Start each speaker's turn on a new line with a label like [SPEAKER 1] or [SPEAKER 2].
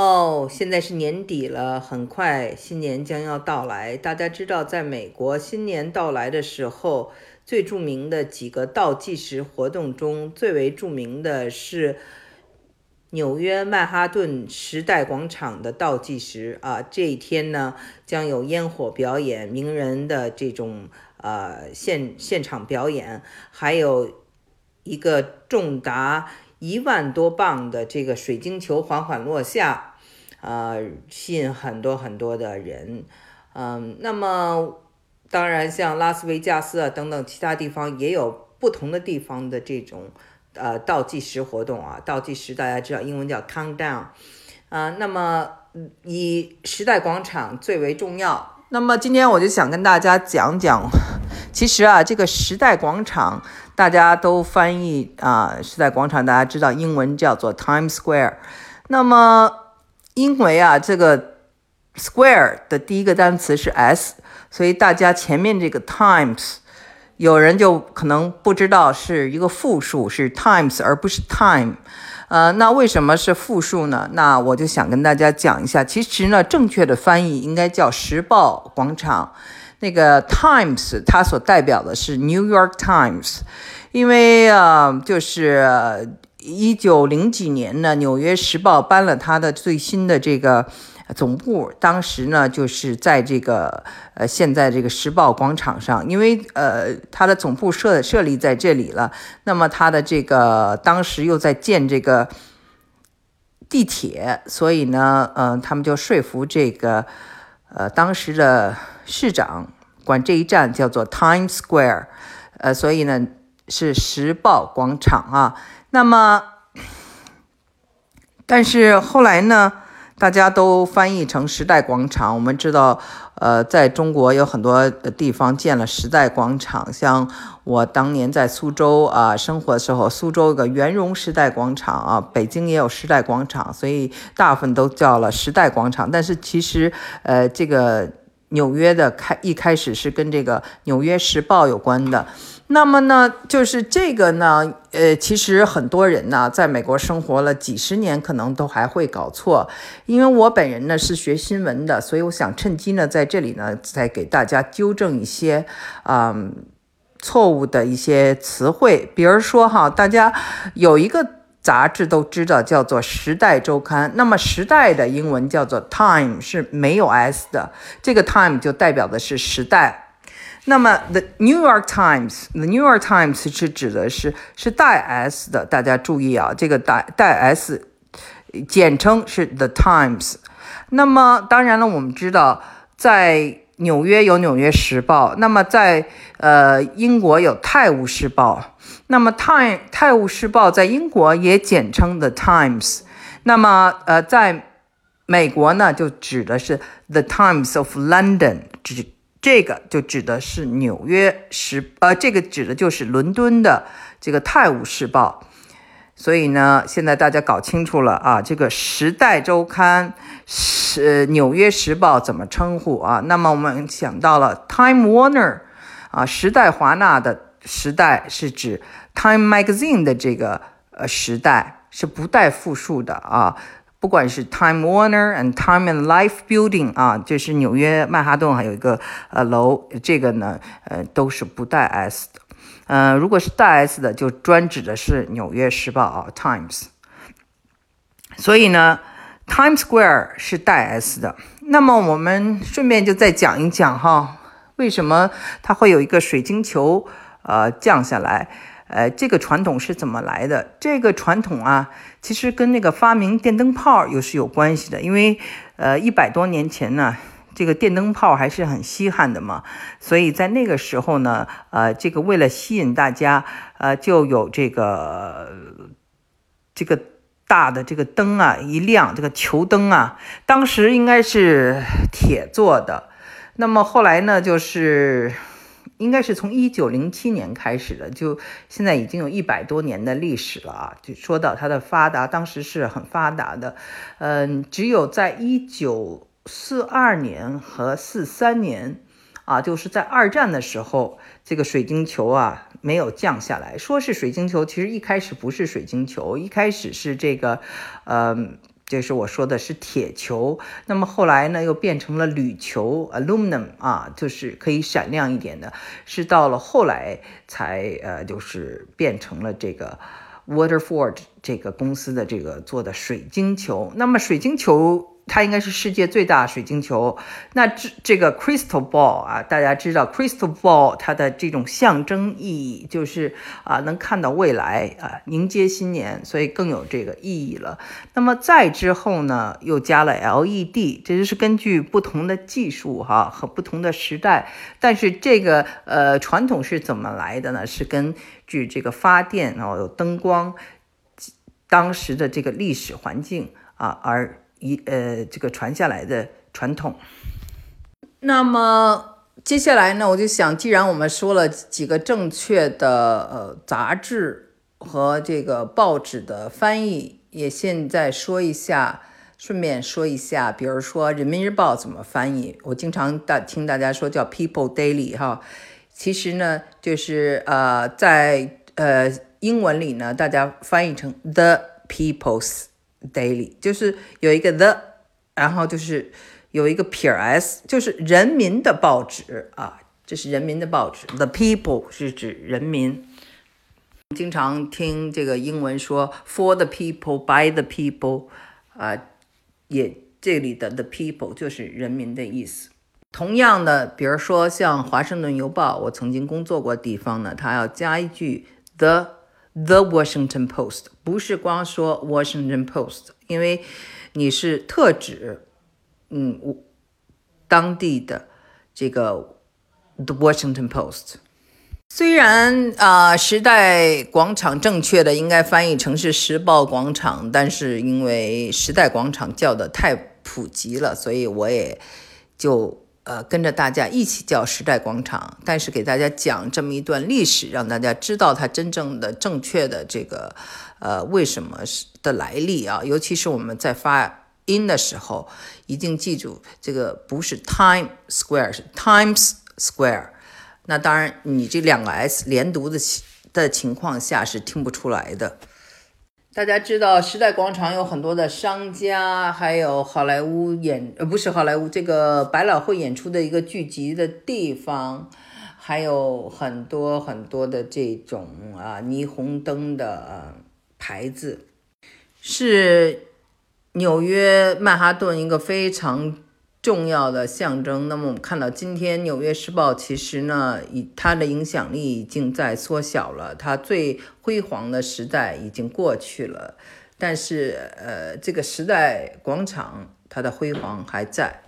[SPEAKER 1] 哦，现在是年底了，很快新年将要到来。大家知道，在美国新年到来的时候，最著名的几个倒计时活动中，最为著名的是纽约曼哈顿时代广场的倒计时啊。这一天呢，将有烟火表演、名人的这种呃现现场表演，还有一个重达。一万多磅的这个水晶球缓缓落下，呃，吸引很多很多的人，嗯，那么当然像拉斯维加斯啊等等其他地方也有不同的地方的这种呃倒计时活动啊，倒计时大家知道英文叫 countdown，啊，那么以时代广场最为重要。那么今天我就想跟大家讲讲，其实啊，这个时代广场大家都翻译啊，时代广场大家知道英文叫做 Times Square。那么因为啊，这个 Square 的第一个单词是 S，所以大家前面这个 Times，有人就可能不知道是一个复数，是 Times 而不是 Time。呃，那为什么是复数呢？那我就想跟大家讲一下，其实呢，正确的翻译应该叫时报广场。那个 Times 它所代表的是 New York Times，因为啊，就是一九零几年呢，纽约时报搬了它的最新的这个。总部当时呢，就是在这个呃，现在这个时报广场上，因为呃，它的总部设设立在这里了。那么它的这个当时又在建这个地铁，所以呢，嗯，他们就说服这个呃当时的市长管这一站叫做 Times Square，呃，所以呢是时报广场啊。那么，但是后来呢？大家都翻译成时代广场。我们知道，呃，在中国有很多地方建了时代广场，像我当年在苏州啊生活的时候，苏州有个圆融时代广场啊，北京也有时代广场，所以大部分都叫了时代广场。但是其实，呃，这个纽约的开一开始是跟这个《纽约时报》有关的。那么呢，就是这个呢，呃，其实很多人呢，在美国生活了几十年，可能都还会搞错。因为我本人呢是学新闻的，所以我想趁机呢，在这里呢，再给大家纠正一些啊错误的一些词汇。比如说哈，大家有一个杂志都知道，叫做《时代周刊》。那么《时代》的英文叫做 Time，是没有 s 的，这个 Time 就代表的是时代。那么，The New York Times，The New York Times 是指的是是带 s 的，大家注意啊，这个带带 s，简称是 The Times。那么，当然了，我们知道在纽约有《纽约时报》，那么在呃英国有《泰晤士报》，那么《泰泰晤士报》在英国也简称 The Times。那么呃，在美国呢，就指的是 The Times of London，指。这个就指的是纽约时，呃，这个指的就是伦敦的这个《泰晤士报》。所以呢，现在大家搞清楚了啊，这个《时代周刊》是《纽约时报》怎么称呼啊？那么我们想到了 Time Warner 啊，时代华纳的时代是指 Time Magazine 的这个呃时代，是不带复数的啊。不管是 Time Warner and Time and Life Building 啊，就是纽约曼哈顿还有一个呃楼，这个呢呃都是不带 s 的，呃如果是带 s 的，就专指的是纽约时报啊 Times。所以呢，Times Square 是带 s 的。那么我们顺便就再讲一讲哈，为什么它会有一个水晶球呃降下来？呃，这个传统是怎么来的？这个传统啊，其实跟那个发明电灯泡又是有关系的。因为，呃，一百多年前呢，这个电灯泡还是很稀罕的嘛，所以在那个时候呢，呃，这个为了吸引大家，呃，就有这个这个大的这个灯啊一亮，这个球灯啊，当时应该是铁做的，那么后来呢，就是。应该是从一九零七年开始的，就现在已经有一百多年的历史了啊！就说到它的发达，当时是很发达的，嗯，只有在一九四二年和四三年，啊，就是在二战的时候，这个水晶球啊没有降下来。说是水晶球，其实一开始不是水晶球，一开始是这个，呃，就是我说的是铁球。那么后来呢，又变成了铝球 （aluminum） 啊，就是可以闪亮一点的。是到了后来才呃，就是变成了这个 Waterford 这个公司的这个做的水晶球。那么水晶球。它应该是世界最大水晶球。那这这个 crystal ball 啊，大家知道 crystal ball 它的这种象征意义就是啊，能看到未来啊，迎接新年，所以更有这个意义了。那么再之后呢，又加了 LED，这就是根据不同的技术哈和不同的时代。但是这个呃传统是怎么来的呢？是根据这个发电哦，有灯光，当时的这个历史环境啊而。一呃，这个传下来的传统。那么接下来呢，我就想，既然我们说了几个正确的呃杂志和这个报纸的翻译，也现在说一下，顺便说一下，比如说《人民日报》怎么翻译。我经常大听大家说叫 People Daily 哈，其实呢，就是呃在呃英文里呢，大家翻译成 The People's。Daily 就是有一个 the，然后就是有一个撇 s，就是人民的报纸啊，这是人民的报纸。The People 是指人民。经常听这个英文说 For the people, by the people，啊，也这里的 the people 就是人民的意思。同样的，比如说像华盛顿邮报，我曾经工作过地方呢，它要加一句 the。The Washington Post 不是光说 Washington Post，因为你是特指，嗯，当地的这个 The Washington Post。虽然啊，时代广场正确的应该翻译成是时报广场，但是因为时代广场叫的太普及了，所以我也就。呃，跟着大家一起叫时代广场，但是给大家讲这么一段历史，让大家知道它真正的正确的这个呃为什么是的来历啊。尤其是我们在发音的时候，一定记住这个不是 Time Square，是 Times Square。那当然，你这两个 s 连读的的情况下是听不出来的。大家知道时代广场有很多的商家，还有好莱坞演呃不是好莱坞这个百老汇演出的一个聚集的地方，还有很多很多的这种啊霓虹灯的牌子，是纽约曼哈顿一个非常。重要的象征。那么我们看到，今天《纽约时报》其实呢，以它的影响力已经在缩小了，它最辉煌的时代已经过去了。但是，呃，这个时代广场它的辉煌还在。